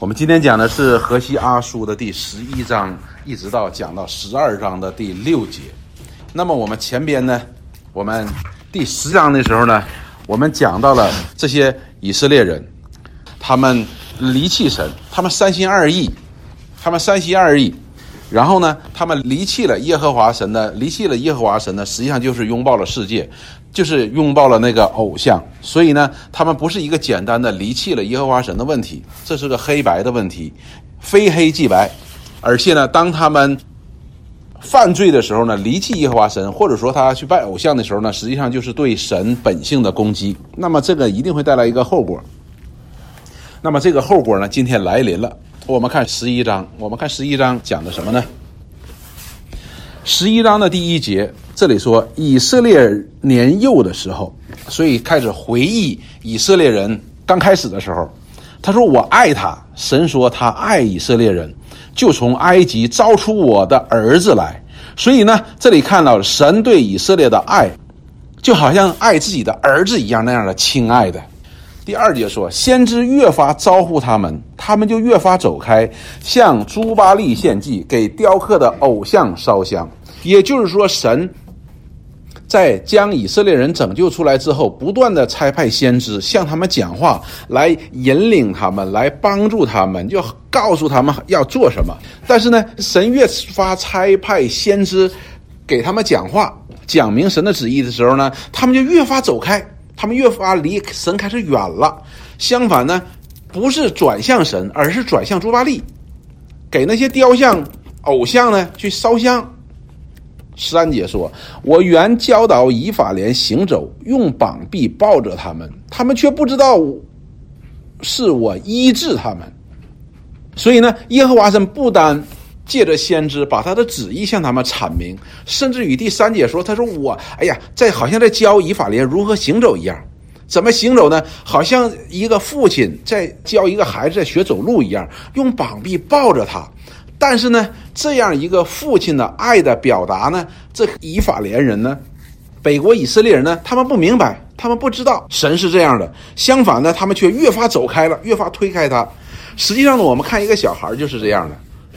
我们今天讲的是河西阿书的第十一章，一直到讲到十二章的第六节。那么我们前边呢，我们第十章的时候呢，我们讲到了这些以色列人，他们离弃神，他们三心二意，他们三心二意，然后呢，他们离弃了耶和华神呢，离弃了耶和华神呢，实际上就是拥抱了世界。就是拥抱了那个偶像，所以呢，他们不是一个简单的离弃了耶和华神的问题，这是个黑白的问题，非黑即白。而且呢，当他们犯罪的时候呢，离弃耶和华神，或者说他去拜偶像的时候呢，实际上就是对神本性的攻击。那么这个一定会带来一个后果。那么这个后果呢，今天来临了。我们看十一章，我们看十一章讲的什么呢？十一章的第一节。这里说以色列年幼的时候，所以开始回忆以色列人刚开始的时候。他说：“我爱他。”神说：“他爱以色列人，就从埃及招出我的儿子来。”所以呢，这里看到神对以色列的爱，就好像爱自己的儿子一样那样的亲爱的。第二节说：“先知越发招呼他们，他们就越发走开，向朱巴利献祭，给雕刻的偶像烧香。”也就是说，神。在将以色列人拯救出来之后，不断的差派先知向他们讲话，来引领他们，来帮助他们，就告诉他们要做什么。但是呢，神越发差派先知给他们讲话，讲明神的旨意的时候呢，他们就越发走开，他们越发离神开始远了。相反呢，不是转向神，而是转向朱巴利，给那些雕像、偶像呢去烧香。三节说：“我原教导以法莲行走，用膀臂抱着他们，他们却不知道是我医治他们。所以呢，耶和华神不单借着先知把他的旨意向他们阐明，甚至于第三节说：‘他说我，哎呀，在好像在教以法莲如何行走一样，怎么行走呢？好像一个父亲在教一个孩子在学走路一样，用膀臂抱着他。’但是呢，这样一个父亲的爱的表达呢，这以法莲人呢，北国以色列人呢，他们不明白，他们不知道神是这样的。相反呢，他们却越发走开了，越发推开他。实际上呢，我们看一个小孩就是这样的，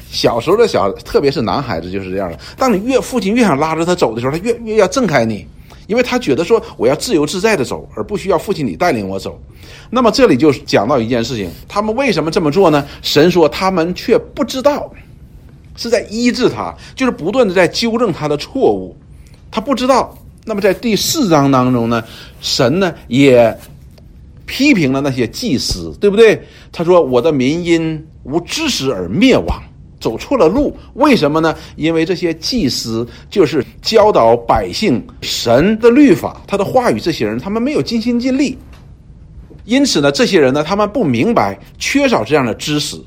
小时候的小，特别是男孩子就是这样的。当你越父亲越想拉着他走的时候，他越越要挣开你，因为他觉得说我要自由自在的走，而不需要父亲你带领我走。那么这里就讲到一件事情，他们为什么这么做呢？神说他们却不知道。是在医治他，就是不断的在纠正他的错误，他不知道。那么在第四章当中呢，神呢也批评了那些祭司，对不对？他说：“我的民因无知识而灭亡，走错了路。为什么呢？因为这些祭司就是教导百姓神的律法，他的话语，这些人他们没有尽心尽力，因此呢，这些人呢，他们不明白，缺少这样的知识。”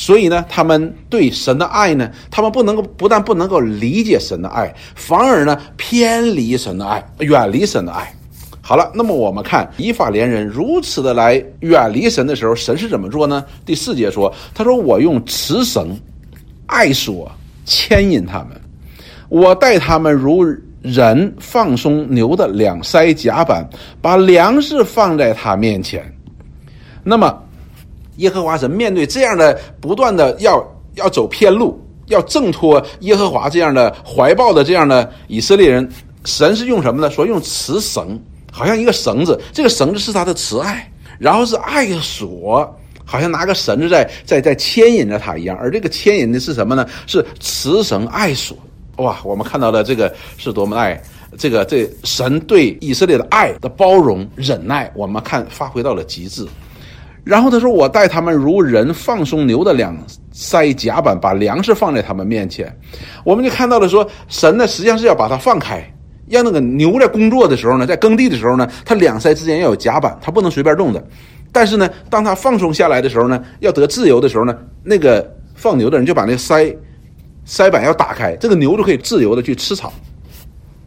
所以呢，他们对神的爱呢，他们不能够不但不能够理解神的爱，反而呢偏离神的爱，远离神的爱。好了，那么我们看以法连人如此的来远离神的时候，神是怎么做呢？第四节说：“他说我用慈绳、爱索牵引他们，我待他们如人放松牛的两腮甲板，把粮食放在他面前。”那么。耶和华神面对这样的不断的要要走偏路，要挣脱耶和华这样的怀抱的这样的以色列人，神是用什么呢？说用慈绳，好像一个绳子，这个绳子是他的慈爱，然后是爱的索，好像拿个绳子在在在牵引着他一样，而这个牵引的是什么呢？是慈绳爱索。哇，我们看到了这个是多么爱，这个这神对以色列的爱的包容忍耐，我们看发挥到了极致。然后他说：“我待他们如人放松牛的两腮甲板，把粮食放在他们面前。”我们就看到了说，神呢实际上是要把它放开，让那个牛在工作的时候呢，在耕地的时候呢，它两腮之间要有甲板，它不能随便动的。但是呢，当它放松下来的时候呢，要得自由的时候呢，那个放牛的人就把那腮腮板要打开，这个牛就可以自由的去吃草、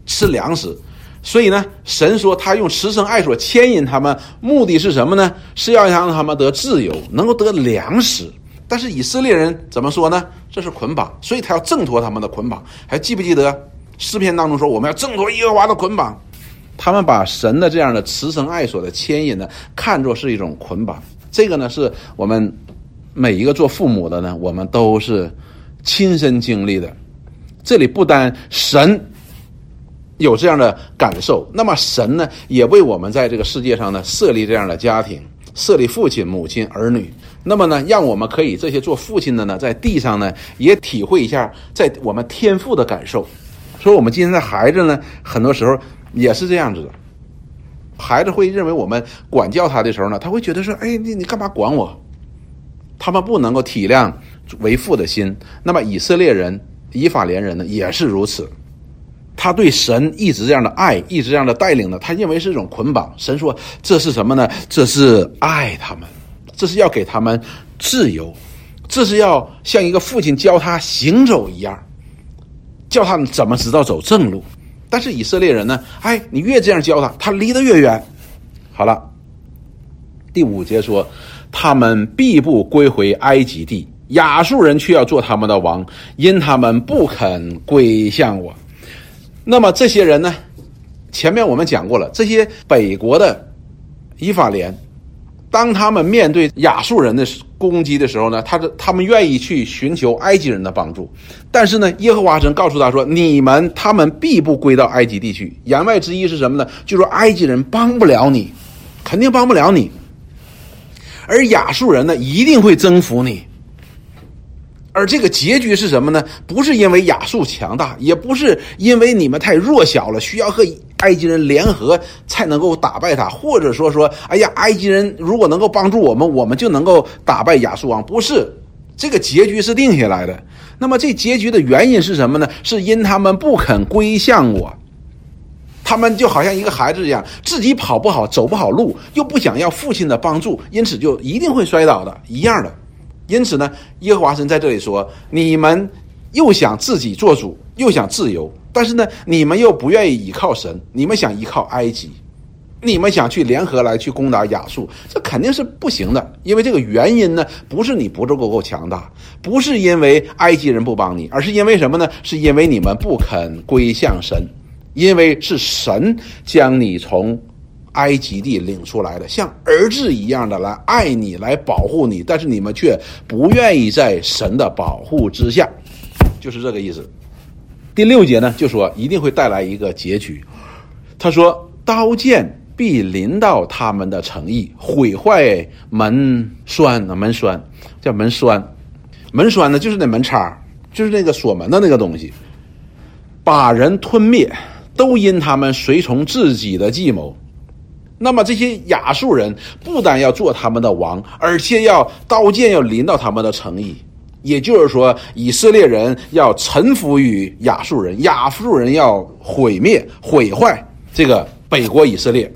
吃粮食。所以呢，神说他用慈生爱所牵引他们，目的是什么呢？是要让他们得自由，能够得粮食。但是以色列人怎么说呢？这是捆绑，所以他要挣脱他们的捆绑。还记不记得诗篇当中说，我们要挣脱耶和华的捆绑？他们把神的这样的慈生爱所的牵引呢，看作是一种捆绑。这个呢，是我们每一个做父母的呢，我们都是亲身经历的。这里不单神有这样的感受，那么神呢，也为我们在这个世界上呢设立这样的家庭，设立父亲、母亲、儿女。那么呢，让我们可以这些做父亲的呢，在地上呢也体会一下在我们天赋的感受。所以，我们今天的孩子呢，很多时候也是这样子的。孩子会认为我们管教他的时候呢，他会觉得说：“哎，你你干嘛管我？”他们不能够体谅为父的心。那么，以色列人、以法莲人呢，也是如此。他对神一直这样的爱，一直这样的带领呢，他认为是一种捆绑。神说：“这是什么呢？这是爱他们。”这是要给他们自由，这是要像一个父亲教他行走一样，教他们怎么知道走正路。但是以色列人呢？哎，你越这样教他，他离得越远。好了，第五节说，他们必不归回埃及地，亚述人却要做他们的王，因他们不肯归向我。那么这些人呢？前面我们讲过了，这些北国的以法莲。当他们面对亚述人的攻击的时候呢，他的他们愿意去寻求埃及人的帮助，但是呢，耶和华神告诉他说：“你们他们必不归到埃及地区。”言外之意是什么呢？就说埃及人帮不了你，肯定帮不了你，而亚述人呢，一定会征服你。而这个结局是什么呢？不是因为亚述强大，也不是因为你们太弱小了，需要和埃及人联合才能够打败他，或者说说，哎呀，埃及人如果能够帮助我们，我们就能够打败亚述王。不是，这个结局是定下来的。那么这结局的原因是什么呢？是因他们不肯归向我，他们就好像一个孩子一样，自己跑不好，走不好路，又不想要父亲的帮助，因此就一定会摔倒的，一样的。因此呢，耶和华神在这里说：“你们又想自己做主，又想自由，但是呢，你们又不愿意依靠神，你们想依靠埃及，你们想去联合来去攻打亚述，这肯定是不行的。因为这个原因呢，不是你不够够强大，不是因为埃及人不帮你，而是因为什么呢？是因为你们不肯归向神，因为是神将你从。”埃及地领出来的，像儿子一样的来爱你，来保护你，但是你们却不愿意在神的保护之下，就是这个意思。第六节呢，就说一定会带来一个结局。他说：“刀剑必临到他们的诚意，毁坏门栓门栓叫门栓，门栓呢就是那门叉，就是那个锁门的那个东西，把人吞灭，都因他们随从自己的计谋。”那么这些亚述人不单要做他们的王，而且要刀剑要临到他们的城邑，也就是说，以色列人要臣服于亚述人，亚述人要毁灭、毁坏这个北国以色列，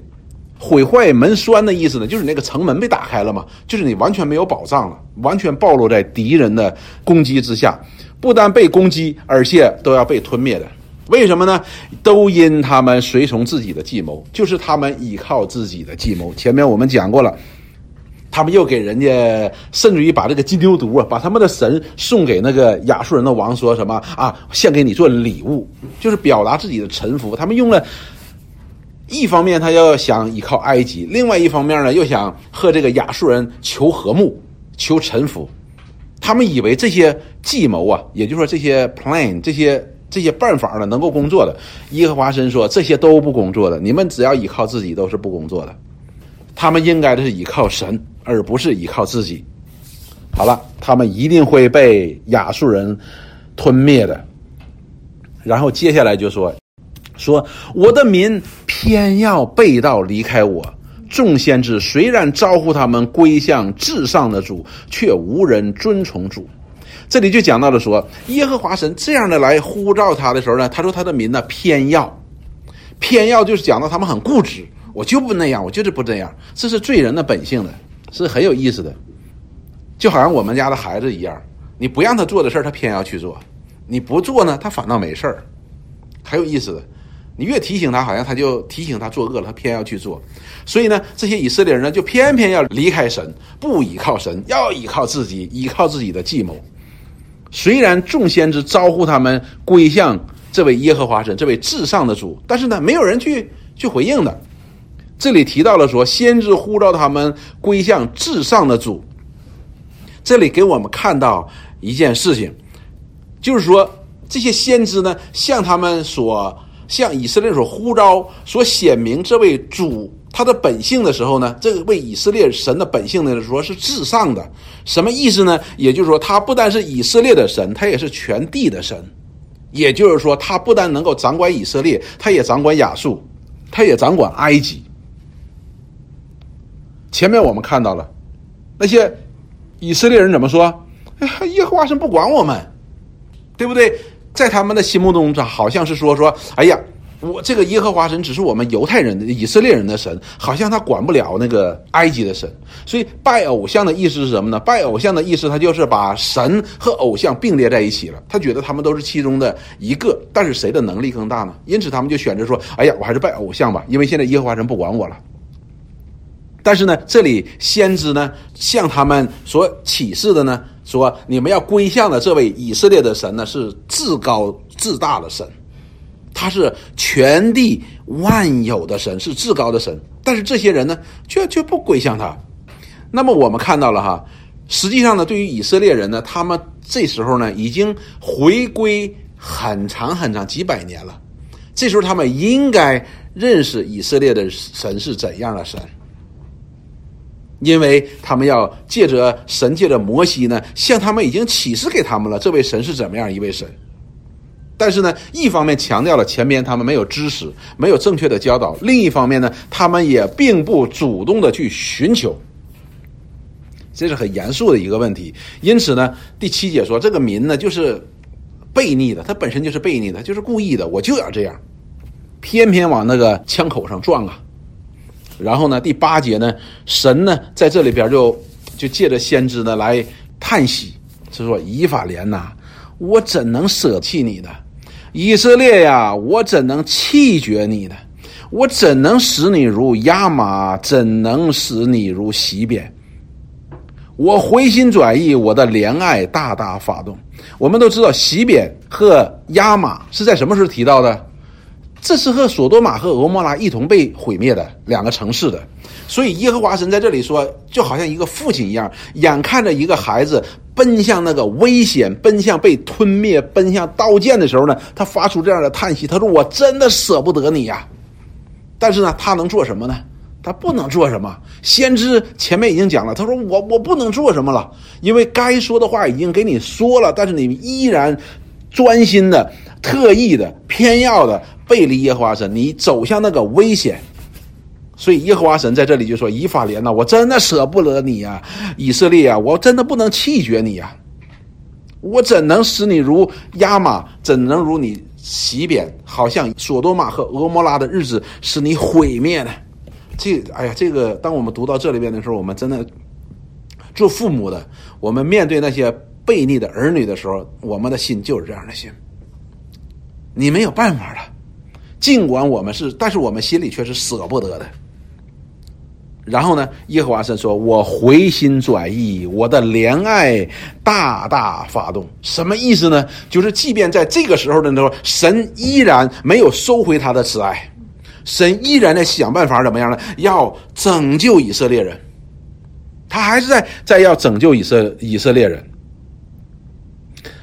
毁坏门栓的意思呢，就是那个城门被打开了嘛，就是你完全没有保障了，完全暴露在敌人的攻击之下，不但被攻击，而且都要被吞灭的。为什么呢？都因他们随从自己的计谋，就是他们依靠自己的计谋。前面我们讲过了，他们又给人家，甚至于把这个金牛犊啊，把他们的神送给那个亚述人的王，说什么啊？献给你做礼物，就是表达自己的臣服。他们用了，一方面他要想依靠埃及，另外一方面呢，又想和这个亚述人求和睦、求臣服。他们以为这些计谋啊，也就是说这些 plan 这些。这些办法呢，能够工作的，耶和华神说这些都不工作的，你们只要依靠自己都是不工作的。他们应该的是依靠神，而不是依靠自己。好了，他们一定会被亚述人吞灭的。然后接下来就说，说我的民偏要背道离开我，众先知虽然招呼他们归向至上的主，却无人遵从主。这里就讲到了说，耶和华神这样的来呼召他的时候呢，他说他的民呢偏要，偏要就是讲到他们很固执，我就不那样，我就是不这样，这是罪人的本性的，是很有意思的，就好像我们家的孩子一样，你不让他做的事，他偏要去做；你不做呢，他反倒没事儿，很有意思的。你越提醒他，好像他就提醒他作恶了，他偏要去做。所以呢，这些以色列人呢，就偏偏要离开神，不依靠神，要依靠自己，依靠自己的计谋。虽然众先知招呼他们归向这位耶和华神，这位至上的主，但是呢，没有人去去回应的。这里提到了说，先知呼召他们归向至上的主，这里给我们看到一件事情，就是说这些先知呢，向他们所向以色列所呼召、所显明这位主他的本性的时候呢，这位以色列神的本性呢，说是至上的。什么意思呢？也就是说，他不单是以色列的神，他也是全地的神。也就是说，他不但能够掌管以色列，他也掌管亚述，他也掌管埃及。前面我们看到了那些以色列人怎么说？哎，耶和华神不管我们，对不对？在他们的心目中，这好像是说说，哎呀，我这个耶和华神只是我们犹太人的以色列人的神，好像他管不了那个埃及的神。所以拜偶像的意思是什么呢？拜偶像的意思，他就是把神和偶像并列在一起了。他觉得他们都是其中的一个，但是谁的能力更大呢？因此他们就选择说，哎呀，我还是拜偶像吧，因为现在耶和华神不管我了。但是呢，这里先知呢向他们所启示的呢，说你们要归向的这位以色列的神呢，是至高至大的神，他是全地万有的神，是至高的神。但是这些人呢，却却不归向他。那么我们看到了哈，实际上呢，对于以色列人呢，他们这时候呢已经回归很长很长几百年了，这时候他们应该认识以色列的神是怎样的神。因为他们要借着神借着摩西呢，向他们已经启示给他们了，这位神是怎么样一位神。但是呢，一方面强调了前面他们没有知识，没有正确的教导；另一方面呢，他们也并不主动的去寻求，这是很严肃的一个问题。因此呢，第七节说这个民呢就是悖逆的，他本身就是悖逆的，就是故意的，我就要这样，偏偏往那个枪口上撞啊。然后呢，第八节呢，神呢在这里边就就借着先知呢来叹息，是说以法莲呐，我怎能舍弃你呢？以色列呀，我怎能弃绝你呢？我怎能使你如亚玛？怎能使你如西边？我回心转意，我的怜爱大大发动。我们都知道西边和亚玛是在什么时候提到的？这是和索多玛和俄摩拉一同被毁灭的两个城市的，所以耶和华神在这里说，就好像一个父亲一样，眼看着一个孩子奔向那个危险，奔向被吞灭，奔向刀剑的时候呢，他发出这样的叹息，他说：“我真的舍不得你呀。”但是呢，他能做什么呢？他不能做什么。先知前面已经讲了，他说：“我我不能做什么了，因为该说的话已经给你说了，但是你依然专心的、特意的、偏要的。”背离耶和华神，你走向那个危险，所以耶和华神在这里就说：“以法莲呐，我真的舍不得你呀，以色列啊，我真的不能弃绝你呀，我怎能使你如亚玛，怎能如你洗扁？好像索多玛和俄摩拉的日子使你毁灭呢？”这，哎呀，这个当我们读到这里边的时候，我们真的做父母的，我们面对那些悖逆的儿女的时候，我们的心就是这样的心，你没有办法了。尽管我们是，但是我们心里却是舍不得的。然后呢，耶和华神说：“我回心转意，我的怜爱大大发动。”什么意思呢？就是即便在这个时候的时候，神依然没有收回他的慈爱，神依然在想办法怎么样呢？要拯救以色列人，他还是在在要拯救以色以色列人。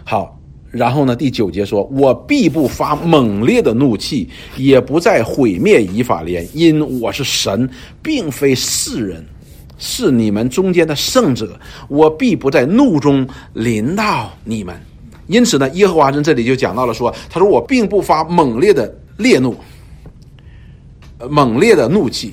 好。然后呢？第九节说：“我必不发猛烈的怒气，也不再毁灭以法莲，因我是神，并非世人，是你们中间的圣者。我必不在怒中临到你们。因此呢，耶和华神这里就讲到了说：他说我并不发猛烈的烈怒，猛烈的怒气。”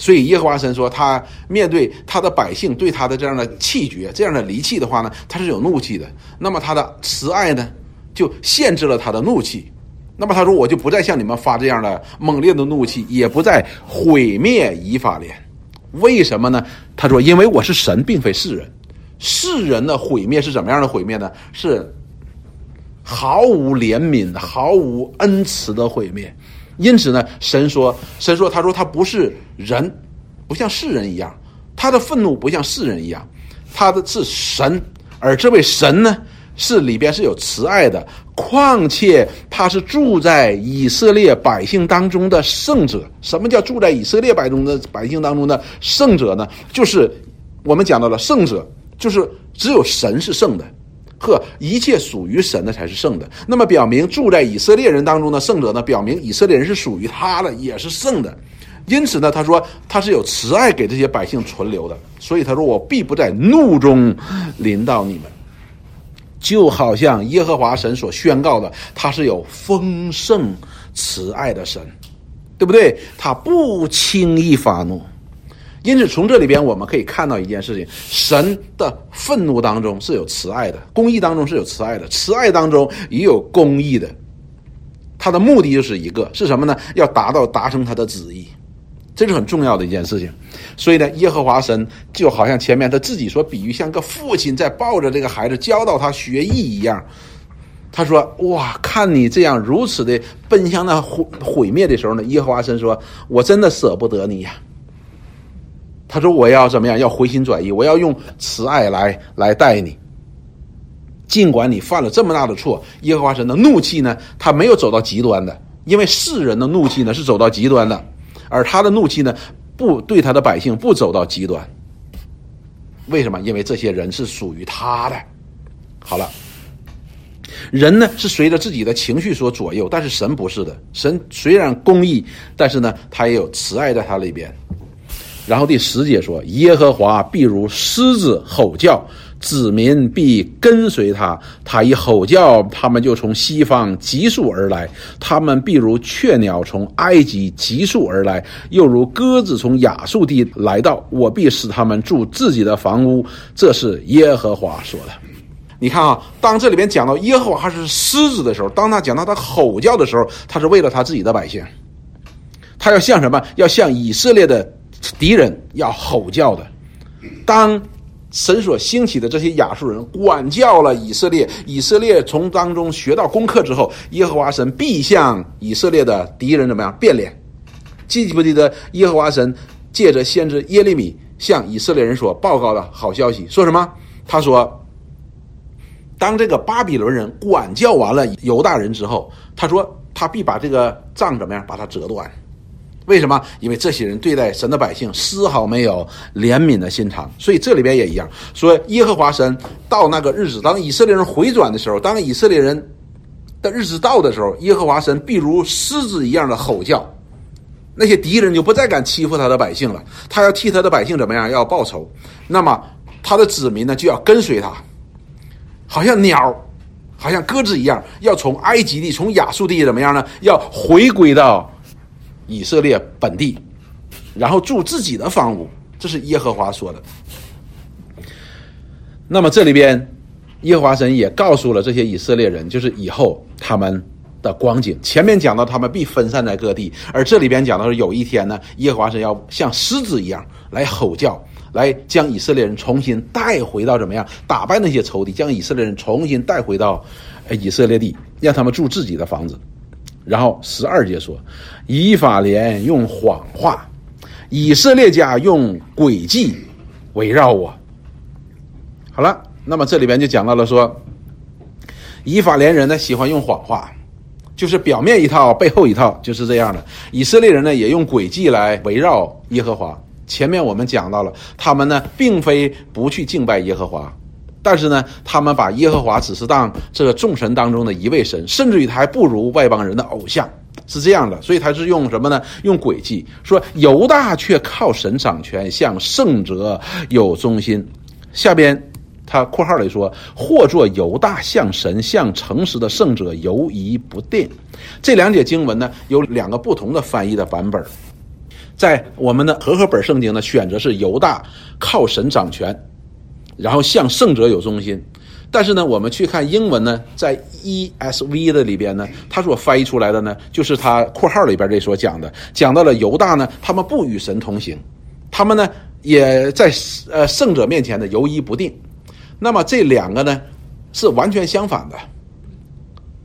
所以耶和华神说，他面对他的百姓对他的这样的气绝、这样的离弃的话呢，他是有怒气的。那么他的慈爱呢，就限制了他的怒气。那么他说，我就不再向你们发这样的猛烈的怒气，也不再毁灭以法莲。为什么呢？他说，因为我是神，并非世人。世人的毁灭是怎么样的毁灭呢？是毫无怜悯、毫无恩慈的毁灭。因此呢，神说，神说，他说他不是人，不像世人一样，他的愤怒不像世人一样，他的是神，而这位神呢，是里边是有慈爱的，况且他是住在以色列百姓当中的圣者。什么叫住在以色列百中的百姓当中的圣者呢？就是我们讲到了圣者，就是只有神是圣的，呵，一切属于神的才是圣的。那么表明住在以色列人当中的圣者呢，表明以色列人是属于他的，也是圣的。因此呢，他说他是有慈爱给这些百姓存留的，所以他说我必不在怒中临到你们，就好像耶和华神所宣告的，他是有丰盛慈爱的神，对不对？他不轻易发怒。因此，从这里边我们可以看到一件事情：神的愤怒当中是有慈爱的，公义当中是有慈爱的，慈爱当中也有公义的。他的目的就是一个是什么呢？要达到达成他的旨意，这是很重要的一件事情。所以呢，耶和华神就好像前面他自己所比喻，像个父亲在抱着这个孩子教导他学艺一样。他说：“哇，看你这样如此的奔向那毁毁灭的时候呢，耶和华神说：我真的舍不得你呀。”他说：“我要怎么样？要回心转意，我要用慈爱来来待你。尽管你犯了这么大的错，耶和华神的怒气呢，他没有走到极端的，因为世人的怒气呢是走到极端的，而他的怒气呢不对他的百姓不走到极端。为什么？因为这些人是属于他的。好了，人呢是随着自己的情绪所左右，但是神不是的。神虽然公义，但是呢，他也有慈爱在他里边。”然后第十节说：“耶和华必如狮子吼叫，子民必跟随他。他一吼叫，他们就从西方急速而来；他们必如雀鸟从埃及急速而来，又如鸽子从亚述地来到。我必使他们住自己的房屋。”这是耶和华说的。你看啊，当这里边讲到耶和华是狮子的时候，当他讲到他吼叫的时候，他是为了他自己的百姓，他要向什么？要向以色列的。敌人要吼叫的，当神所兴起的这些亚述人管教了以色列，以色列从当中学到功课之后，耶和华神必向以色列的敌人怎么样变脸？记不记得耶和华神借着先知耶利米向以色列人所报告的好消息？说什么？他说，当这个巴比伦人管教完了犹大人之后，他说他必把这个杖怎么样？把它折断。为什么？因为这些人对待神的百姓丝毫没有怜悯的心肠，所以这里边也一样。说耶和华神到那个日子，当以色列人回转的时候，当以色列人的日子到的时候，耶和华神必如狮子一样的吼叫，那些敌人就不再敢欺负他的百姓了。他要替他的百姓怎么样？要报仇。那么他的子民呢，就要跟随他，好像鸟，好像鸽子一样，要从埃及地、从亚述地怎么样呢？要回归到。以色列本地，然后住自己的房屋，这是耶和华说的。那么这里边，耶和华神也告诉了这些以色列人，就是以后他们的光景。前面讲到他们必分散在各地，而这里边讲到是有一天呢，耶和华神要像狮子一样来吼叫，来将以色列人重新带回到怎么样，打败那些仇敌，将以色列人重新带回到以色列地，让他们住自己的房子。然后十二节说，以法莲用谎话，以色列家用诡计围绕我。好了，那么这里边就讲到了说，以法莲人呢喜欢用谎话，就是表面一套，背后一套，就是这样的。以色列人呢也用诡计来围绕耶和华。前面我们讲到了，他们呢并非不去敬拜耶和华。但是呢，他们把耶和华只是当这个众神当中的一位神，甚至于他还不如外邦人的偶像，是这样的。所以他是用什么呢？用诡计说犹大却靠神掌权，向圣者有忠心。下边他括号里说，或作犹大向神向诚实的圣者犹疑不定。这两节经文呢，有两个不同的翻译的版本，在我们的和合本圣经呢，选择是犹大靠神掌权。然后向圣者有忠心，但是呢，我们去看英文呢，在 ESV 的里边呢，它所翻译出来的呢，就是它括号里边这所讲的，讲到了犹大呢，他们不与神同行，他们呢也在呃圣者面前呢犹疑不定。那么这两个呢是完全相反的，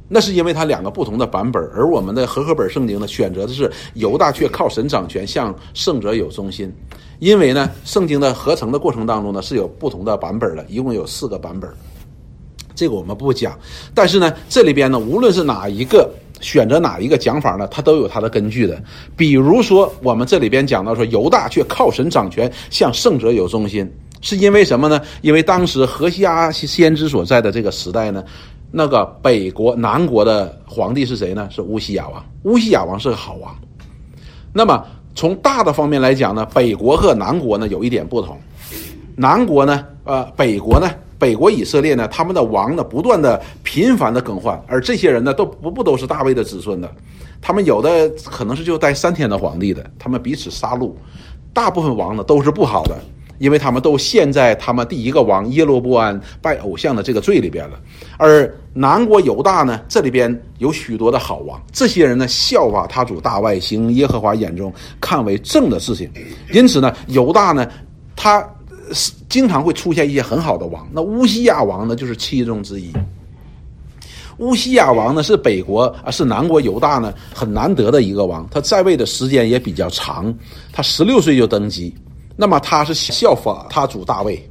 那是因为它两个不同的版本，而我们的和合本圣经呢选择的是犹大却靠神掌权，向圣者有忠心。因为呢，圣经的合成的过程当中呢是有不同的版本的，一共有四个版本，这个我们不讲。但是呢，这里边呢，无论是哪一个选择哪一个讲法呢，它都有它的根据的。比如说，我们这里边讲到说，犹大却靠神掌权，向圣者有忠心，是因为什么呢？因为当时何西阿先知所在的这个时代呢，那个北国南国的皇帝是谁呢？是乌西亚王。乌西亚王是个好王。那么从大的方面来讲呢，北国和南国呢有一点不同。南国呢，呃，北国呢，北国以色列呢，他们的王呢不断的频繁的更换，而这些人呢都不不都是大卫的子孙的，他们有的可能是就待三天的皇帝的，他们彼此杀戮，大部分王呢都是不好的。因为他们都陷在他们第一个王耶罗波安拜偶像的这个罪里边了，而南国犹大呢，这里边有许多的好王，这些人呢效法他主大外行耶和华眼中看为正的事情，因此呢，犹大呢，他是经常会出现一些很好的王。那乌西亚王呢，就是其中之一。乌西亚王呢是北国啊，是南国犹大呢很难得的一个王，他在位的时间也比较长，他十六岁就登基。那么他是效法他主大卫，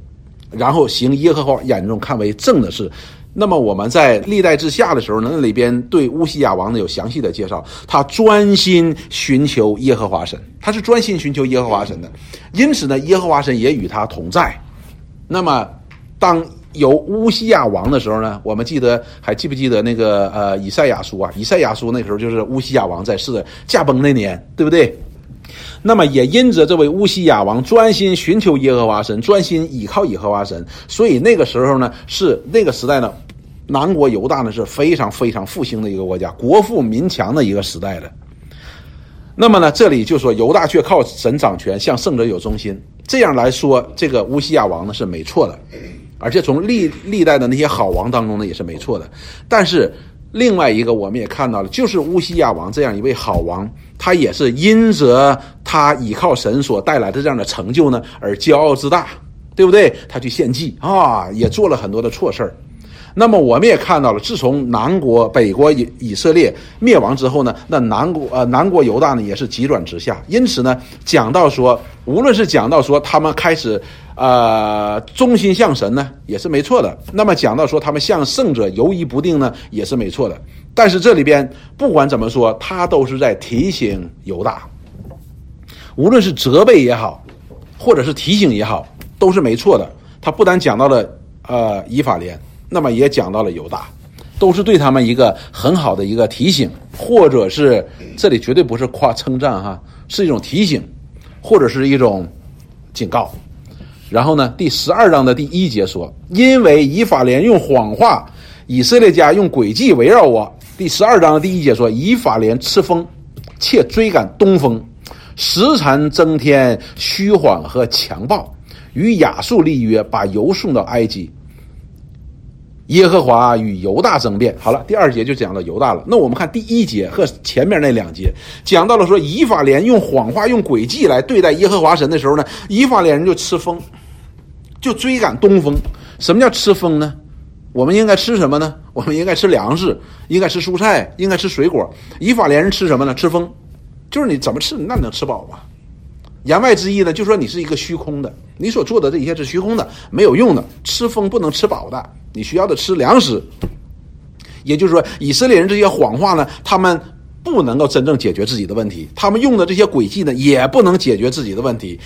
然后行耶和华眼中看为正的事。那么我们在历代之下的时候呢，那里边对乌西亚王呢有详细的介绍。他专心寻求耶和华神，他是专心寻求耶和华神的，因此呢，耶和华神也与他同在。那么当有乌西亚王的时候呢，我们记得还记不记得那个呃以赛亚书啊？以赛亚书那时候就是乌西亚王在世的驾崩那年，对不对？那么也因着这位乌西亚王专心寻求耶和华神，专心倚靠耶和华神，所以那个时候呢，是那个时代呢，南国犹大呢是非常非常复兴的一个国家，国富民强的一个时代了。那么呢，这里就说犹大却靠神掌权，向圣者有忠心。这样来说，这个乌西亚王呢是没错的，而且从历历代的那些好王当中呢也是没错的。但是另外一个我们也看到了，就是乌西亚王这样一位好王。他也是因着他倚靠神所带来的这样的成就呢，而骄傲自大，对不对？他去献祭啊，也做了很多的错事儿。那么我们也看到了，自从南国、北国以以色列灭亡之后呢，那南国呃南国犹大呢也是急转直下。因此呢，讲到说，无论是讲到说他们开始呃忠心向神呢，也是没错的。那么讲到说他们向圣者犹疑不定呢，也是没错的。但是这里边不管怎么说，他都是在提醒犹大，无论是责备也好，或者是提醒也好，都是没错的。他不但讲到了呃以法莲。那么也讲到了犹大，都是对他们一个很好的一个提醒，或者是这里绝对不是夸称赞哈，是一种提醒，或者是一种警告。然后呢，第十二章的第一节说：“因为以法莲用谎话，以色列家用诡计围绕我。”第十二章的第一节说：“以法莲吃风，且追赶东风，时常增添虚谎和强暴，与亚述立约，把油送到埃及。”耶和华与犹大争辩，好了，第二节就讲到犹大了。那我们看第一节和前面那两节，讲到了说以法莲用谎话、用诡计来对待耶和华神的时候呢，以法莲人就吃风，就追赶东风。什么叫吃风呢？我们应该吃什么呢？我们应该吃粮食，应该吃蔬菜，应该吃水果。以法莲人吃什么呢？吃风，就是你怎么吃，那能吃饱吗？言外之意呢，就说你是一个虚空的，你所做的这一切是虚空的，没有用的，吃风不能吃饱的。你需要的吃粮食，也就是说，以色列人这些谎话呢，他们不能够真正解决自己的问题，他们用的这些诡计呢，也不能解决自己的问题。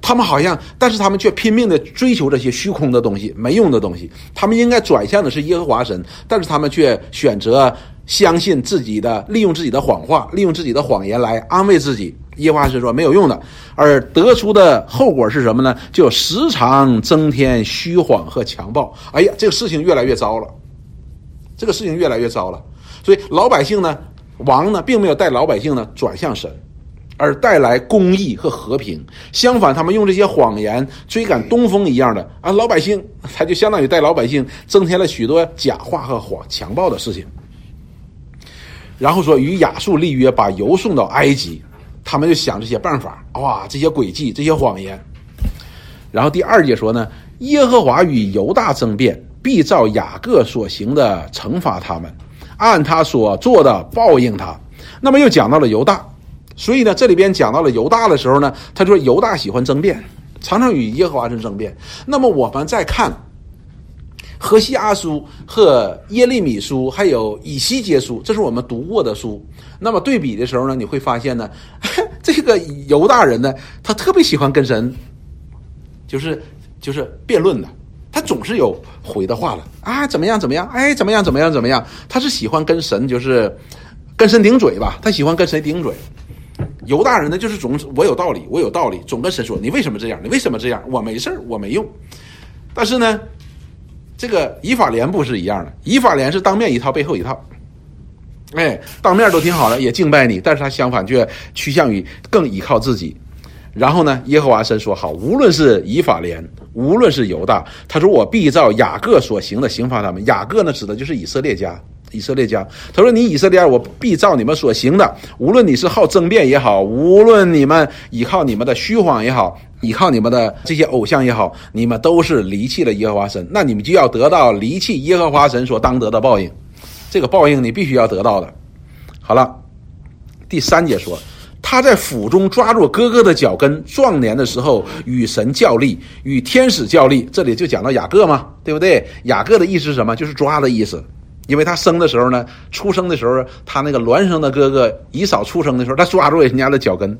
他们好像，但是他们却拼命的追求这些虚空的东西、没用的东西。他们应该转向的是耶和华神，但是他们却选择相信自己的，利用自己的谎话，利用自己的谎言来安慰自己。耶和华是说没有用的，而得出的后果是什么呢？就时常增添虚谎和强暴。哎呀，这个事情越来越糟了，这个事情越来越糟了。所以老百姓呢，王呢，并没有带老百姓呢转向神，而带来公义和和平。相反，他们用这些谎言追赶东风一样的啊，老百姓他就相当于带老百姓增添了许多假话和谎强暴的事情。然后说与亚述立约，把油送到埃及。他们就想这些办法，哇，这些诡计，这些谎言。然后第二节说呢，耶和华与犹大争辩，必照雅各所行的惩罚他们，按他所做的报应他。那么又讲到了犹大，所以呢，这里边讲到了犹大的时候呢，他说犹大喜欢争辩，常常与耶和华人争辩。那么我们再看。何西阿书和耶利米书，还有以西结书，这是我们读过的书。那么对比的时候呢，你会发现呢，这个犹大人呢，他特别喜欢跟神，就是就是辩论的，他总是有回的话了啊，怎么样怎么样，哎，怎么样怎么样怎么样，他是喜欢跟神就是跟神顶嘴吧，他喜欢跟神顶嘴。犹大人呢，就是总我有道理，我有道理，总跟神说你为什么这样，你为什么这样，我没事我没用。但是呢，这个以法莲不是一样的，以法莲是当面一套，背后一套。哎，当面都挺好的，也敬拜你，但是他相反却趋向于更依靠自己。然后呢，耶和华神说：“好，无论是以法莲，无论是犹大，他说我必照雅各所行的刑罚他们。雅各呢，指的就是以色列家，以色列家。他说你以色列，我必照你们所行的，无论你是好争辩也好，无论你们依靠你们的虚谎也好，依靠你们的这些偶像也好，你们都是离弃了耶和华神，那你们就要得到离弃耶和华神所当得的报应。”这个报应你必须要得到的。好了，第三节说，他在府中抓住哥哥的脚跟，壮年的时候与神较力，与天使较力。这里就讲到雅各嘛，对不对？雅各的意思是什么？就是抓的意思。因为他生的时候呢，出生的时候，他那个孪生的哥哥以扫出生的时候，他抓住人家的脚跟。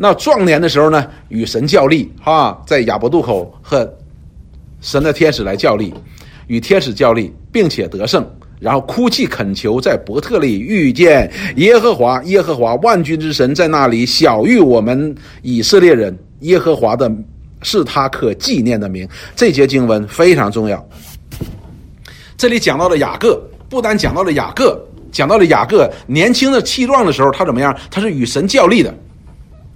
那壮年的时候呢，与神较力，哈，在亚伯渡口和神的天使来较力，与天使较力，并且得胜。然后哭泣恳求，在伯特利遇见耶和华，耶和华万军之神在那里小谕我们以色列人，耶和华的是他可纪念的名。这节经文非常重要。这里讲到了雅各，不单讲到了雅各，讲到了雅各年轻的气壮的时候，他怎么样？他是与神较力的，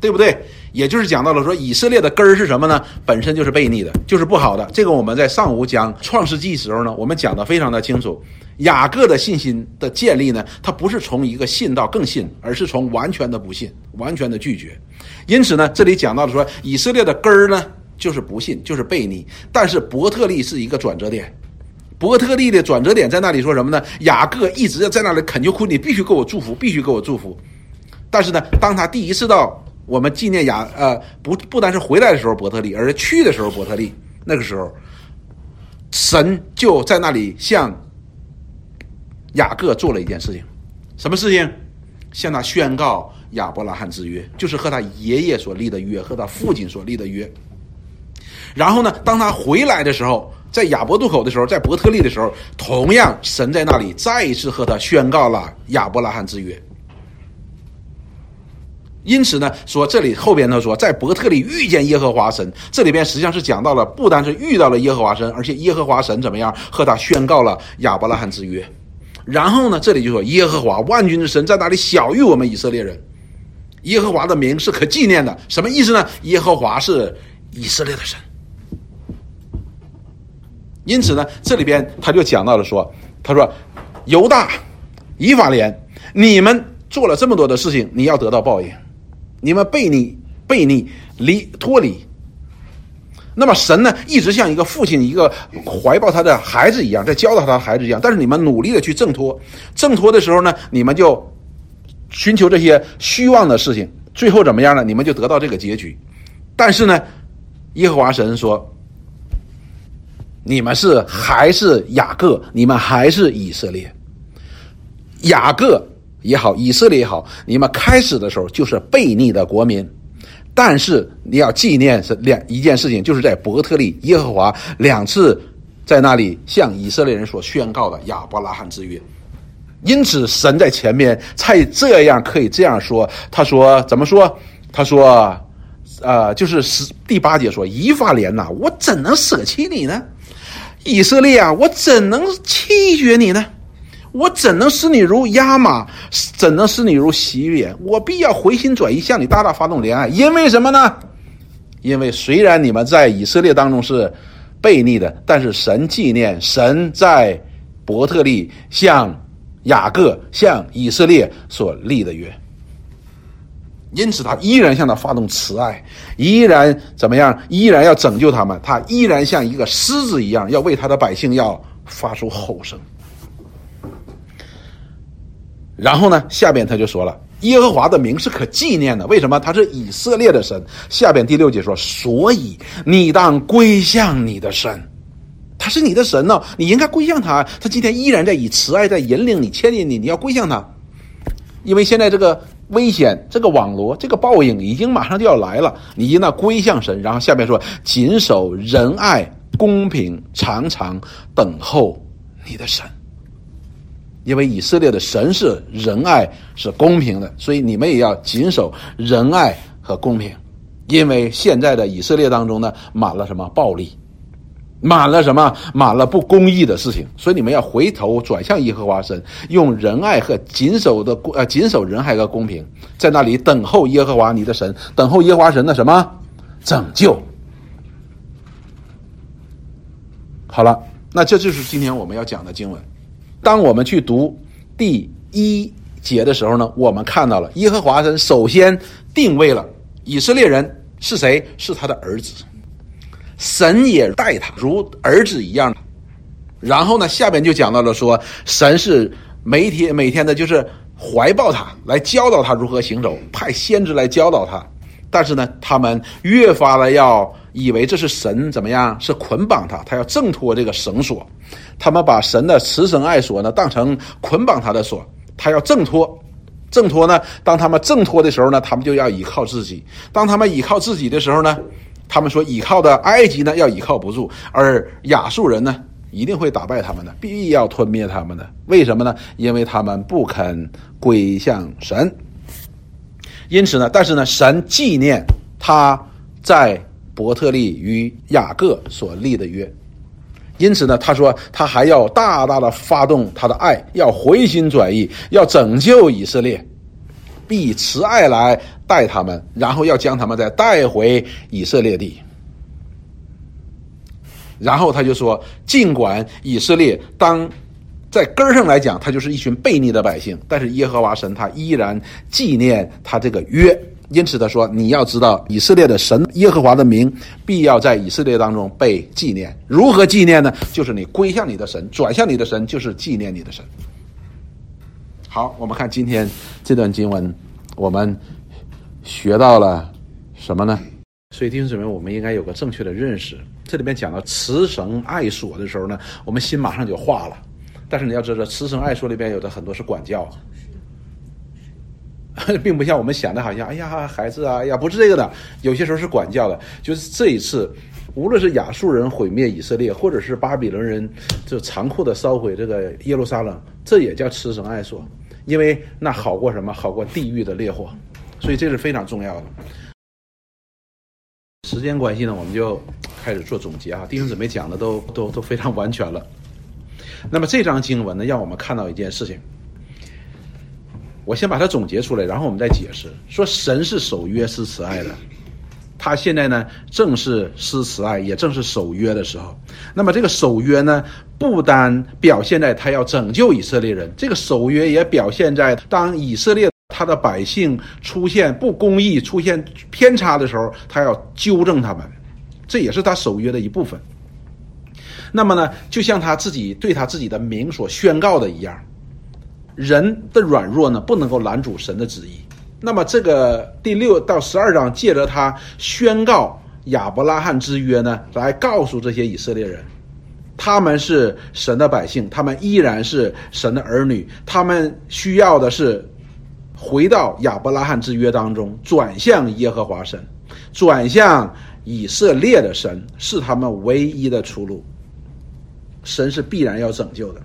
对不对？也就是讲到了说，以色列的根儿是什么呢？本身就是悖逆的，就是不好的。这个我们在上午讲创世纪时候呢，我们讲的非常的清楚。雅各的信心的建立呢，他不是从一个信到更信，而是从完全的不信、完全的拒绝。因此呢，这里讲到了说，以色列的根儿呢，就是不信，就是悖逆。但是伯特利是一个转折点，伯特利的转折点在那里说什么呢？雅各一直在那里恳求哭，你必须给我祝福，必须给我祝福。但是呢，当他第一次到我们纪念雅呃不不单是回来的时候伯特利，而是去的时候伯特利，那个时候，神就在那里向。雅各做了一件事情，什么事情？向他宣告亚伯拉罕之约，就是和他爷爷所立的约，和他父亲所立的约。然后呢，当他回来的时候，在亚伯渡口的时候，在伯特利的时候，同样神在那里再一次和他宣告了亚伯拉罕之约。因此呢，说这里后边他说，在伯特利遇见耶和华神，这里边实际上是讲到了，不单是遇到了耶和华神，而且耶和华神怎么样和他宣告了亚伯拉罕之约。然后呢？这里就说耶和华万军之神在哪里小于我们以色列人，耶和华的名是可纪念的。什么意思呢？耶和华是以色列的神。因此呢，这里边他就讲到了说，他说犹大、以法莲，你们做了这么多的事情，你要得到报应。你们背逆、背逆、离脱离。那么神呢，一直像一个父亲，一个怀抱他的孩子一样，在教导他的孩子一样。但是你们努力的去挣脱，挣脱的时候呢，你们就寻求这些虚妄的事情，最后怎么样呢？你们就得到这个结局。但是呢，耶和华神说，你们是还是雅各，你们还是以色列。雅各也好，以色列也好，你们开始的时候就是悖逆的国民。但是你要纪念是两一件事情，就是在伯特利，耶和华两次在那里向以色列人所宣告的亚伯拉罕之约。因此，神在前面才这样可以这样说。他说怎么说？他说，呃，就是十第八节说：以法莲呐，我怎能舍弃你呢？以色列啊，我怎能弃绝你呢？我怎能使你如亚马？怎能使你如洗脸？我必要回心转意，向你大大发动怜爱。因为什么呢？因为虽然你们在以色列当中是悖逆的，但是神纪念神在伯特利向雅各、向以色列所立的约，因此他依然向他发动慈爱，依然怎么样？依然要拯救他们。他依然像一个狮子一样，要为他的百姓要发出吼声。然后呢，下边他就说了，耶和华的名是可纪念的。为什么？他是以色列的神。下边第六节说，所以你当归向你的神，他是你的神呢，你应该归向他。他今天依然在以慈爱在引领你、牵引你，你要归向他。因为现在这个危险，这个网罗，这个报应已经马上就要来了。你应当归向神。然后下面说，谨守仁爱、公平，常常等候你的神。因为以色列的神是仁爱、是公平的，所以你们也要谨守仁爱和公平。因为现在的以色列当中呢，满了什么暴力，满了什么，满了不公义的事情。所以你们要回头转向耶和华神，用仁爱和谨守的呃谨守仁爱和公平，在那里等候耶和华你的神，等候耶和华神的什么拯救。好了，那这就是今天我们要讲的经文。当我们去读第一节的时候呢，我们看到了耶和华神首先定位了以色列人是谁，是他的儿子，神也待他如儿子一样。然后呢，下边就讲到了说，神是每天每天的，就是怀抱他，来教导他如何行走，派先知来教导他。但是呢，他们越发的要以为这是神怎么样，是捆绑他，他要挣脱这个绳索。他们把神的慈神爱锁呢当成捆绑他的锁，他要挣脱，挣脱呢。当他们挣脱的时候呢，他们就要依靠自己。当他们依靠自己的时候呢，他们说依靠的埃及呢要依靠不住，而亚述人呢一定会打败他们的，必要吞灭他们的。为什么呢？因为他们不肯归向神。因此呢，但是呢，神纪念他在伯特利与雅各所立的约，因此呢，他说他还要大大的发动他的爱，要回心转意，要拯救以色列，必慈爱来待他们，然后要将他们再带回以色列地。然后他就说，尽管以色列当。在根儿上来讲，他就是一群悖逆的百姓，但是耶和华神他依然纪念他这个约，因此他说：“你要知道，以色列的神耶和华的名必要在以色列当中被纪念。如何纪念呢？就是你归向你的神，转向你的神，就是纪念你的神。”好，我们看今天这段经文，我们学到了什么呢？所以弟兄姊妹，我们应该有个正确的认识。这里面讲到慈绳爱锁的时候呢，我们心马上就化了。但是你要知道，慈神爱说里边有的很多是管教，并不像我们想的，好像哎呀孩子啊，哎呀不是这个的，有些时候是管教的。就是这一次，无论是亚述人毁灭以色列，或者是巴比伦人就残酷的烧毁这个耶路撒冷，这也叫慈神爱说，因为那好过什么？好过地狱的烈火，所以这是非常重要的。时间关系呢，我们就开始做总结啊。弟兄姊妹讲的都都都非常完全了。那么这张经文呢，让我们看到一件事情。我先把它总结出来，然后我们再解释。说神是守约施慈爱的，他现在呢正是施慈爱，也正是守约的时候。那么这个守约呢，不单表现在他要拯救以色列人，这个守约也表现在当以色列他的百姓出现不公义、出现偏差的时候，他要纠正他们，这也是他守约的一部分。那么呢，就像他自己对他自己的名所宣告的一样，人的软弱呢不能够拦阻神的旨意。那么这个第六到十二章借着他宣告亚伯拉罕之约呢，来告诉这些以色列人，他们是神的百姓，他们依然是神的儿女，他们需要的是回到亚伯拉罕之约当中，转向耶和华神，转向以色列的神，是他们唯一的出路。神是必然要拯救的，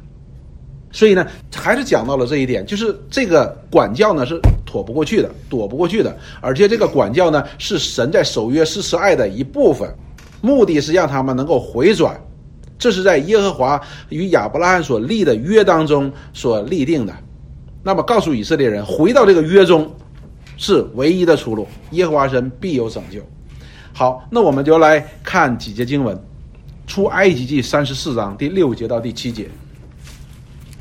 所以呢，还是讲到了这一点，就是这个管教呢是躲不过去的，躲不过去的，而且这个管教呢是神在守约施慈爱的一部分，目的是让他们能够回转，这是在耶和华与亚伯拉罕所立的约当中所立定的，那么告诉以色列人，回到这个约中是唯一的出路，耶和华神必有拯救。好，那我们就来看几节经文。出埃及记三十四章第六节到第七节，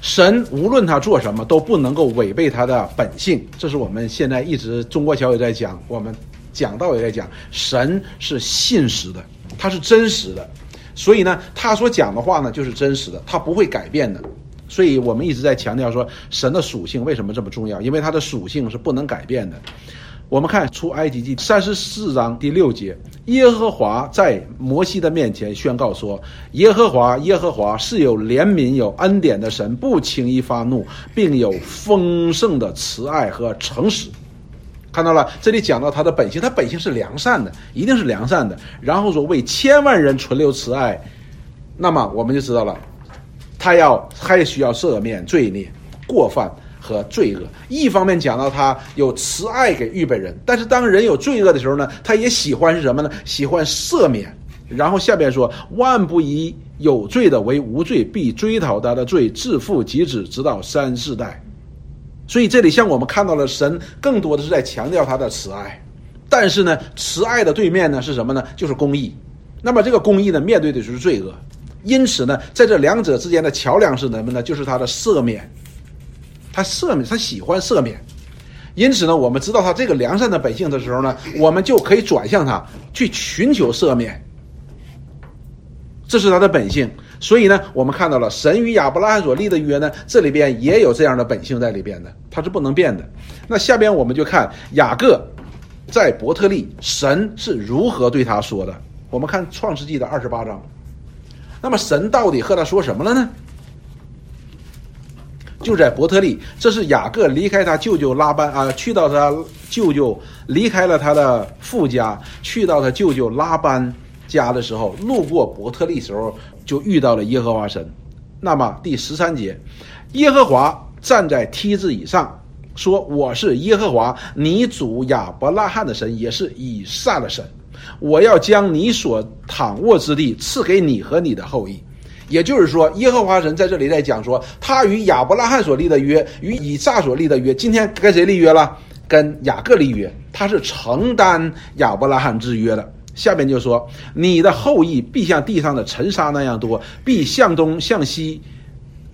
神无论他做什么都不能够违背他的本性，这是我们现在一直中国教也在讲，我们讲道也在讲，神是信实的，他是真实的，所以呢，他所讲的话呢就是真实的，他不会改变的，所以我们一直在强调说神的属性为什么这么重要，因为他的属性是不能改变的。我们看出埃及记三十四章第六节，耶和华在摩西的面前宣告说：“耶和华，耶和华是有怜悯、有恩典的神，不轻易发怒，并有丰盛的慈爱和诚实。”看到了，这里讲到他的本性，他本性是良善的，一定是良善的。然后说为千万人存留慈爱，那么我们就知道了，他要还需要赦免罪孽、过犯和罪恶。一方面讲到他有慈爱给预备人，但是当人有罪恶的时候呢，他也喜欢是什么呢？喜欢赦免。然后下边说，万不以有罪的为无罪，必追讨他的罪，自负及子，直到三四代。所以这里像我们看到了神更多的是在强调他的慈爱，但是呢，慈爱的对面呢是什么呢？就是公义。那么这个公义呢，面对的就是罪恶。因此呢，在这两者之间的桥梁是什么呢？就是他的赦免。他赦免，他喜欢赦免。因此呢，我们知道他这个良善的本性的时候呢，我们就可以转向他去寻求赦免。这是他的本性，所以呢，我们看到了神与亚伯拉罕所立的约呢，这里边也有这样的本性在里边的，它是不能变的。那下边我们就看雅各在伯特利，神是如何对他说的。我们看创世纪的二十八章，那么神到底和他说什么了呢？就在伯特利，这是雅各离开他舅舅拉班啊，去到他舅舅离开了他的父家，去到他舅舅拉班。家的时候，路过伯特利时候，就遇到了耶和华神。那么第十三节，耶和华站在梯子以上，说：“我是耶和华，你主亚伯拉罕的神，也是以撒的神。我要将你所躺卧之地赐给你和你的后裔。”也就是说，耶和华神在这里在讲说，他与亚伯拉罕所立的约，与以撒所立的约，今天跟谁立约了？跟雅各立约，他是承担亚伯拉罕之约的。下面就说，你的后裔必像地上的尘沙那样多，必向东向西，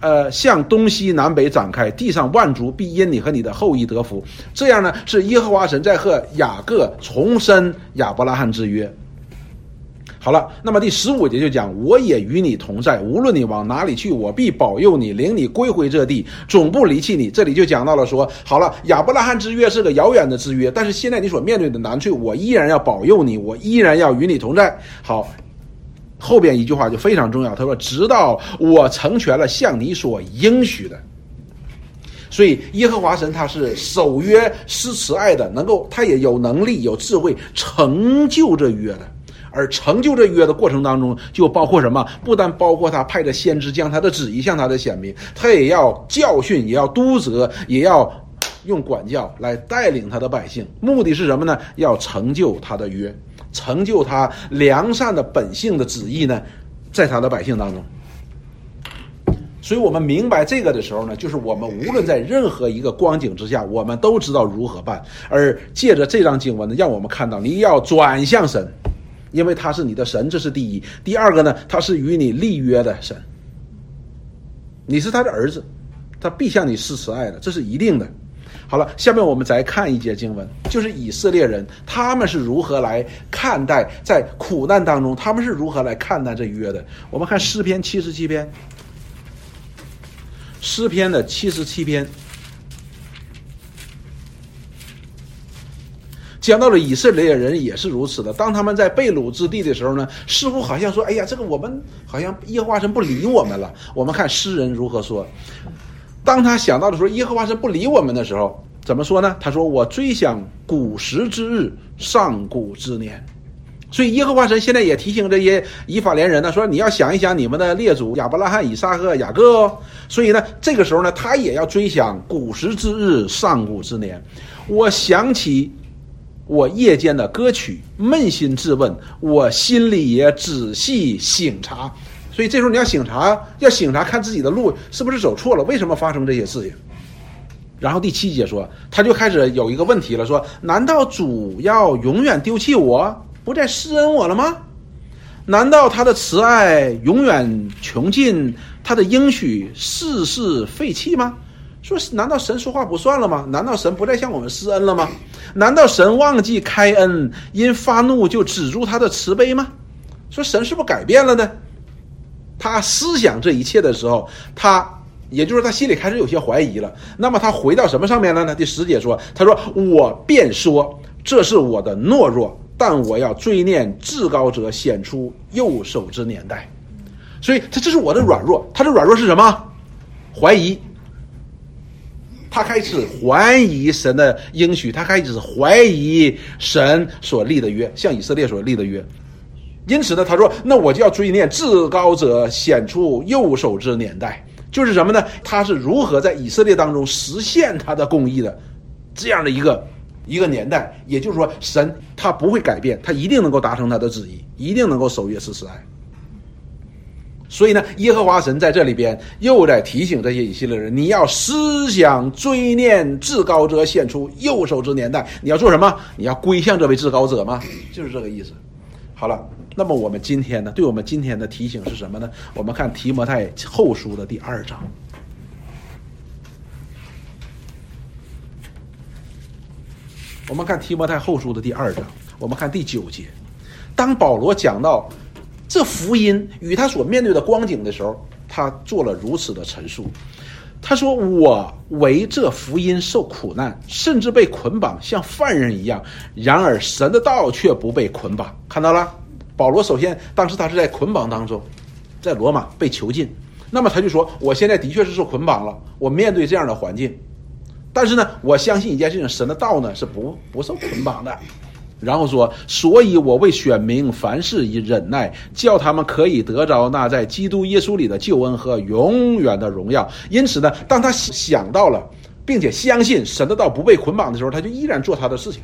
呃，向东西南北展开，地上万族必因你和你的后裔得福。这样呢，是耶和华神在和雅各重申亚伯拉罕之约。好了，那么第十五节就讲，我也与你同在，无论你往哪里去，我必保佑你，领你归回这地，总不离弃你。这里就讲到了说，好了，亚伯拉罕之约是个遥远的之约，但是现在你所面对的难处，我依然要保佑你，我依然要与你同在。好，后边一句话就非常重要，他说，直到我成全了向你所应许的。所以耶和华神他是守约施慈爱的，能够他也有能力有智慧成就这约的。而成就这约的过程当中，就包括什么？不但包括他派的先知将他的旨意向他的显明，他也要教训，也要督责，也要用管教来带领他的百姓。目的是什么呢？要成就他的约，成就他良善的本性的旨意呢，在他的百姓当中。所以我们明白这个的时候呢，就是我们无论在任何一个光景之下，我们都知道如何办。而借着这张经文呢，让我们看到你要转向神。因为他是你的神，这是第一。第二个呢，他是与你立约的神。你是他的儿子，他必向你施慈爱的，这是一定的。好了，下面我们再看一节经文，就是以色列人他们是如何来看待在苦难当中，他们是如何来看待这约的。我们看诗篇七十七篇，诗篇的七十七篇。讲到了以色列人也是如此的。当他们在被掳之地的时候呢，似乎好像说：“哎呀，这个我们好像耶和华神不理我们了。”我们看诗人如何说。当他想到的时候，耶和华神不理我们的时候，怎么说呢？他说：“我追想古时之日，上古之年。”所以耶和华神现在也提醒这些以法莲人呢，说：“你要想一想你们的列祖亚伯拉罕、以撒和雅各哦。”所以呢，这个时候呢，他也要追想古时之日，上古之年。我想起。我夜间的歌曲，扪心自问，我心里也仔细醒察，所以这时候你要醒察，要醒察，看自己的路是不是走错了，为什么发生这些事情？然后第七节说，他就开始有一个问题了，说：难道主要永远丢弃我，不再施恩我了吗？难道他的慈爱永远穷尽，他的应许世事废弃吗？说，难道神说话不算了吗？难道神不再向我们施恩了吗？难道神忘记开恩，因发怒就止住他的慈悲吗？说神是不是改变了呢？他思想这一切的时候，他也就是他心里开始有些怀疑了。那么他回到什么上面了呢？第十节说：“他说我便说这是我的懦弱，但我要追念至高者显出右手之年代。”所以他这是我的软弱。他的软弱是什么？怀疑。他开始怀疑神的应许，他开始怀疑神所立的约，向以色列所立的约。因此呢，他说：“那我就要追念至高者显出右手之年代，就是什么呢？他是如何在以色列当中实现他的公义的，这样的一个一个年代。也就是说，神他不会改变，他一定能够达成他的旨意，一定能够守约施慈爱。”所以呢，耶和华神在这里边又在提醒这些以色列人：你要思想追念至高者献出右手之年代。你要做什么？你要归向这位至高者吗？就是这个意思。好了，那么我们今天呢？对我们今天的提醒是什么呢？我们看提摩太后书的第二章。我们看提摩太后书的第二章，我们看第九节。当保罗讲到。这福音与他所面对的光景的时候，他做了如此的陈述。他说：“我为这福音受苦难，甚至被捆绑，像犯人一样。然而神的道却不被捆绑。”看到了，保罗首先当时他是在捆绑当中，在罗马被囚禁。那么他就说：“我现在的确是受捆绑了，我面对这样的环境。但是呢，我相信一件事情，神的道呢是不不受捆绑的。”然后说，所以我为选民凡事以忍耐，叫他们可以得着那在基督耶稣里的救恩和永远的荣耀。因此呢，当他想到了，并且相信神的道不被捆绑的时候，他就依然做他的事情，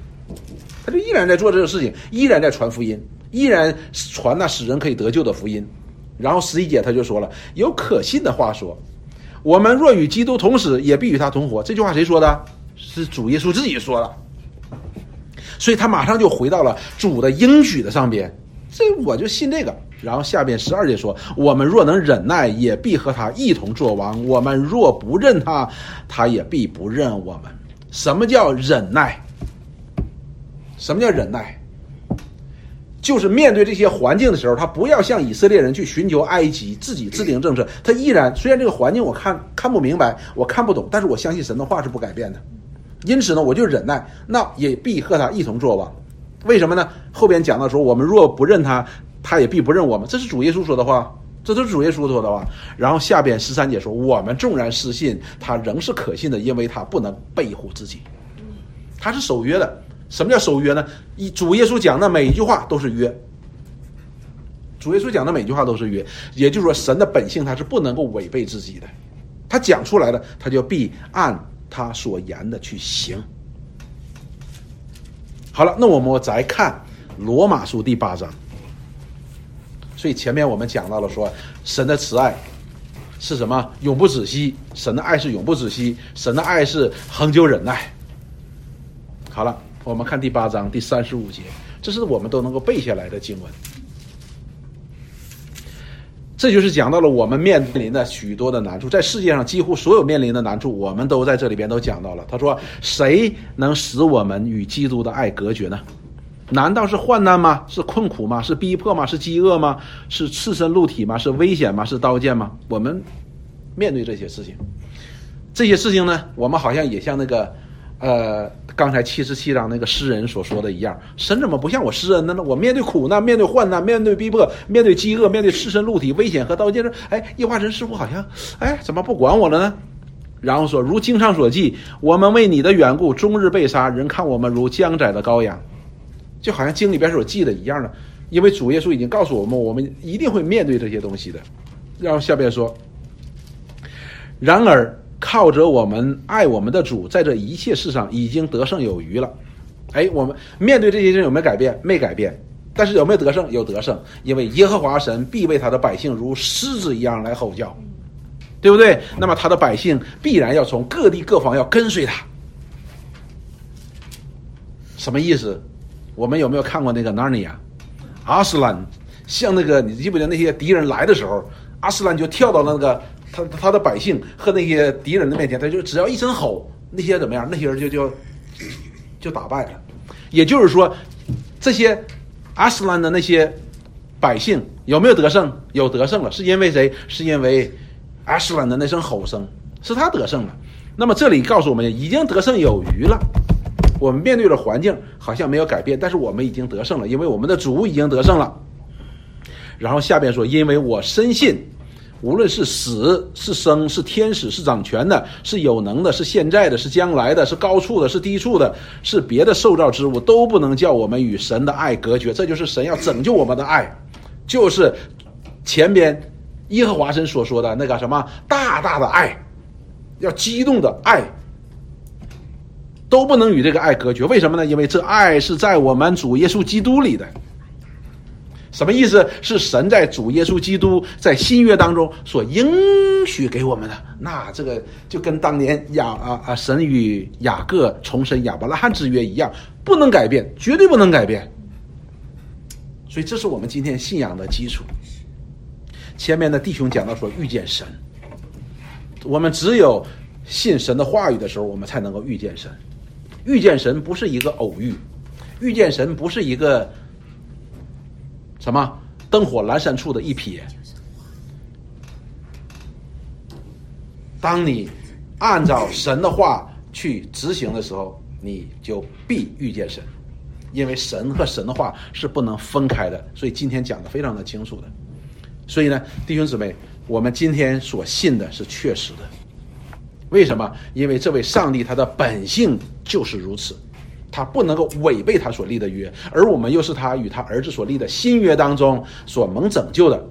他就依然在做这个事情，依然在传福音，依然传那使人可以得救的福音。然后十一节他就说了，有可信的话说，我们若与基督同死，也必与他同活。这句话谁说的？是主耶稣自己说的。所以他马上就回到了主的应许的上边，这我就信这个。然后下边十二节说：“我们若能忍耐，也必和他一同作王；我们若不认他，他也必不认我们。”什么叫忍耐？什么叫忍耐？就是面对这些环境的时候，他不要像以色列人去寻求埃及自己制定政策，他依然虽然这个环境我看看不明白，我看不懂，但是我相信神的话是不改变的。因此呢，我就忍耐，那也必和他一同作王。为什么呢？后边讲到说，我们若不认他，他也必不认我们。这是主耶稣说的话，这都是主耶稣说的话。然后下边十三节说，我们纵然失信，他仍是可信的，因为他不能背乎自己，他是守约的。什么叫守约呢？一主耶稣讲的每一句话都是约。主耶稣讲的每句话都是约，也就是说，神的本性他是不能够违背自己的，他讲出来了，他就必按。他所言的去行。好了，那我们再看罗马书第八章。所以前面我们讲到了说，神的慈爱是什么？永不止息。神的爱是永不止息，神的爱是恒久忍耐。好了，我们看第八章第三十五节，这是我们都能够背下来的经文。这就是讲到了我们面临的许多的难处，在世界上几乎所有面临的难处，我们都在这里边都讲到了。他说：“谁能使我们与基督的爱隔绝呢？难道是患难吗？是困苦吗？是逼迫吗？是饥饿吗？是赤身露体吗？是危险吗？是刀剑吗？我们面对这些事情，这些事情呢，我们好像也像那个。”呃，刚才七十七章那个诗人所说的一样，神怎么不像我施恩呢？我面对苦难，面对患难，面对逼迫，面对饥饿，面对赤身露体危险和刀剑，说：“哎，一化神师傅好像，哎，怎么不管我了呢？”然后说：“如经上所记，我们为你的缘故，终日被杀，人看我们如将宰的羔羊，就好像经里边所记的一样的。因为主耶稣已经告诉我们，我们一定会面对这些东西的。”然后下边说：“然而。”靠着我们爱我们的主，在这一切事上已经得胜有余了。哎，我们面对这些人有没有改变？没改变。但是有没有得胜？有得胜。因为耶和华神必为他的百姓如狮子一样来吼叫，对不对？那么他的百姓必然要从各地各方要跟随他。什么意思？我们有没有看过那个《纳尼亚》？阿斯兰像那个，你记不记得那些敌人来的时候，阿斯兰就跳到那个。他他的百姓和那些敌人的面前，他就只要一声吼，那些怎么样？那些人就就就打败了。也就是说，这些阿斯兰的那些百姓有没有得胜？有得胜了，是因为谁？是因为阿斯兰的那声吼声，是他得胜了。那么这里告诉我们，已经得胜有余了。我们面对的环境好像没有改变，但是我们已经得胜了，因为我们的主已经得胜了。然后下边说，因为我深信。无论是死是生，是天使是掌权的，是有能的，是现在的，是将来的，是高处的，是低处的，是别的受造之物，都不能叫我们与神的爱隔绝。这就是神要拯救我们的爱，就是前边耶和华神所说的那个什么大大的爱，要激动的爱，都不能与这个爱隔绝。为什么呢？因为这爱是在我们主耶稣基督里的。什么意思？是神在主耶稣基督在新约当中所应许给我们的。那这个就跟当年雅啊啊神与雅各重申亚伯拉罕之约一样，不能改变，绝对不能改变。所以这是我们今天信仰的基础。前面的弟兄讲到说遇见神，我们只有信神的话语的时候，我们才能够遇见神。遇见神不是一个偶遇，遇见神不是一个。什么灯火阑珊处的一瞥？当你按照神的话去执行的时候，你就必遇见神，因为神和神的话是不能分开的。所以今天讲的非常的清楚的。所以呢，弟兄姊妹，我们今天所信的是确实的。为什么？因为这位上帝他的本性就是如此。他不能够违背他所立的约，而我们又是他与他儿子所立的新约当中所蒙拯救的。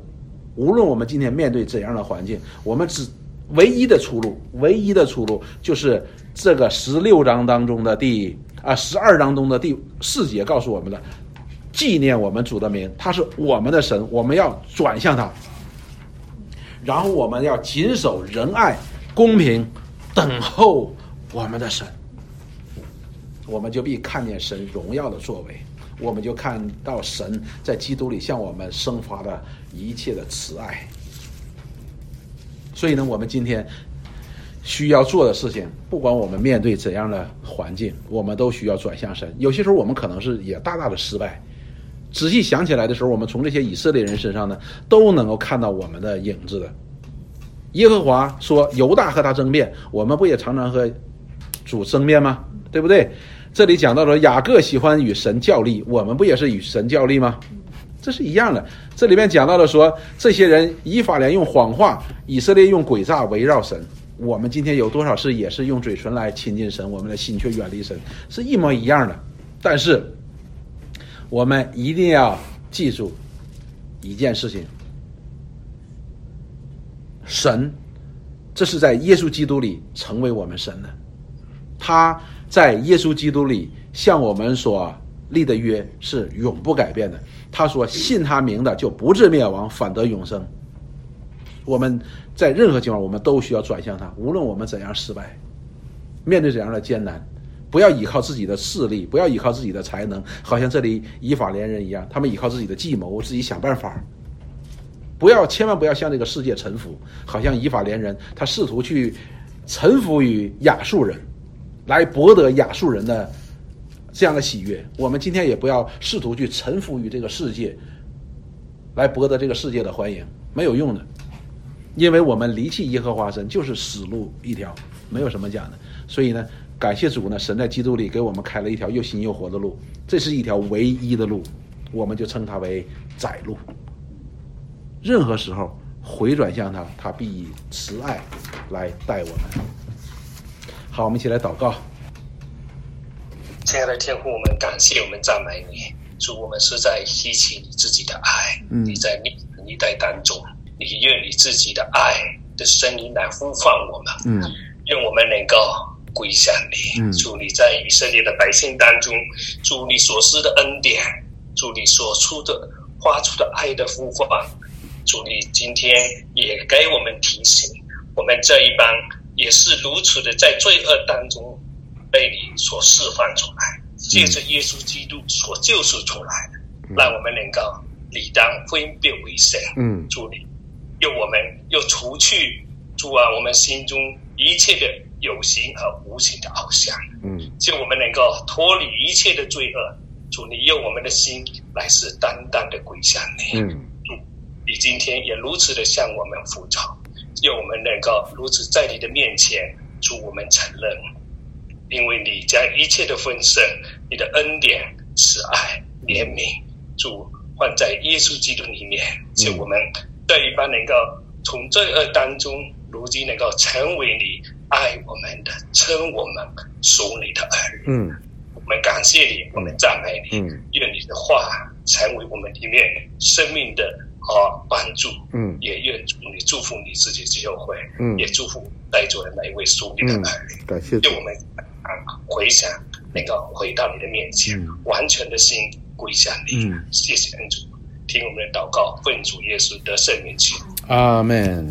无论我们今天面对怎样的环境，我们只唯一的出路，唯一的出路就是这个十六章当中的第啊十二章中的第四节告诉我们的：纪念我们主的名，他是我们的神，我们要转向他，然后我们要谨守仁爱、公平，等候我们的神。我们就必看见神荣耀的作为，我们就看到神在基督里向我们生发的一切的慈爱。所以呢，我们今天需要做的事情，不管我们面对怎样的环境，我们都需要转向神。有些时候我们可能是也大大的失败，仔细想起来的时候，我们从这些以色列人身上呢，都能够看到我们的影子的。耶和华说：“犹大和他争辩，我们不也常常和主争辩吗？对不对？”这里讲到了雅各喜欢与神较力，我们不也是与神较力吗？这是一样的。这里面讲到了说，这些人以法莲用谎话，以色列用诡诈围绕神。我们今天有多少事也是用嘴唇来亲近神，我们的心却远离神，是一模一样的。但是，我们一定要记住一件事情：神，这是在耶稣基督里成为我们神的，他。在耶稣基督里向我们所立的约是永不改变的。他说：“信他名的就不至灭亡，反得永生。”我们在任何情况，我们都需要转向他。无论我们怎样失败，面对怎样的艰难，不要依靠自己的势力，不要依靠自己的才能，好像这里以法连人一样，他们依靠自己的计谋，自己想办法。不要，千万不要向这个世界臣服，好像以法连人，他试图去臣服于亚述人。来博得亚述人的这样的喜悦，我们今天也不要试图去臣服于这个世界，来博得这个世界的欢迎，没有用的，因为我们离弃耶和华神就是死路一条，没有什么讲的。所以呢，感谢主呢，神在基督里给我们开了一条又新又活的路，这是一条唯一的路，我们就称它为窄路。任何时候回转向他，他必以慈爱来待我们。好，我们一起来祷告。亲爱的天父，我们感谢，我们赞美你。主，我们是在吸取你自己的爱。嗯，你在历历代当中，你用你自己的爱的声音来呼唤我们。嗯，愿我们能够归向你。嗯，主，你在以色列的百姓当中，主你所施的恩典，主你所出的发出的爱的呼唤，主你今天也给我们提醒，我们这一帮。也是如此的，在罪恶当中被你所释放出来，借着耶稣基督所救赎出来的，让我们能够理当分别为圣。嗯，主你，又我们又除去主啊，我们心中一切的有形和无形的偶像。嗯，就我们能够脱离一切的罪恶。主你用我们的心来是单单的归向你。嗯，主你今天也如此的向我们服从。愿我们能够如此在你的面前，主我们承认，因为你将一切的丰盛、你的恩典、慈爱、怜悯，主放在耶稣基督里面，就我们这一般能够从罪恶当中，如今能够成为你爱我们的、称我们属你的儿女。嗯，我们感谢你，我们赞美你。嗯，愿你的话成为我们里面生命的啊帮助。嗯，也愿祝你祝福你自己的教会。嗯也祝福在座的每一位属灵的嗯儿女。感谢主就，我们啊回想那个回到你的面前，嗯完全的心归向你。嗯谢谢恩主，听我们的祷告，奉主耶稣的圣名祈。阿门。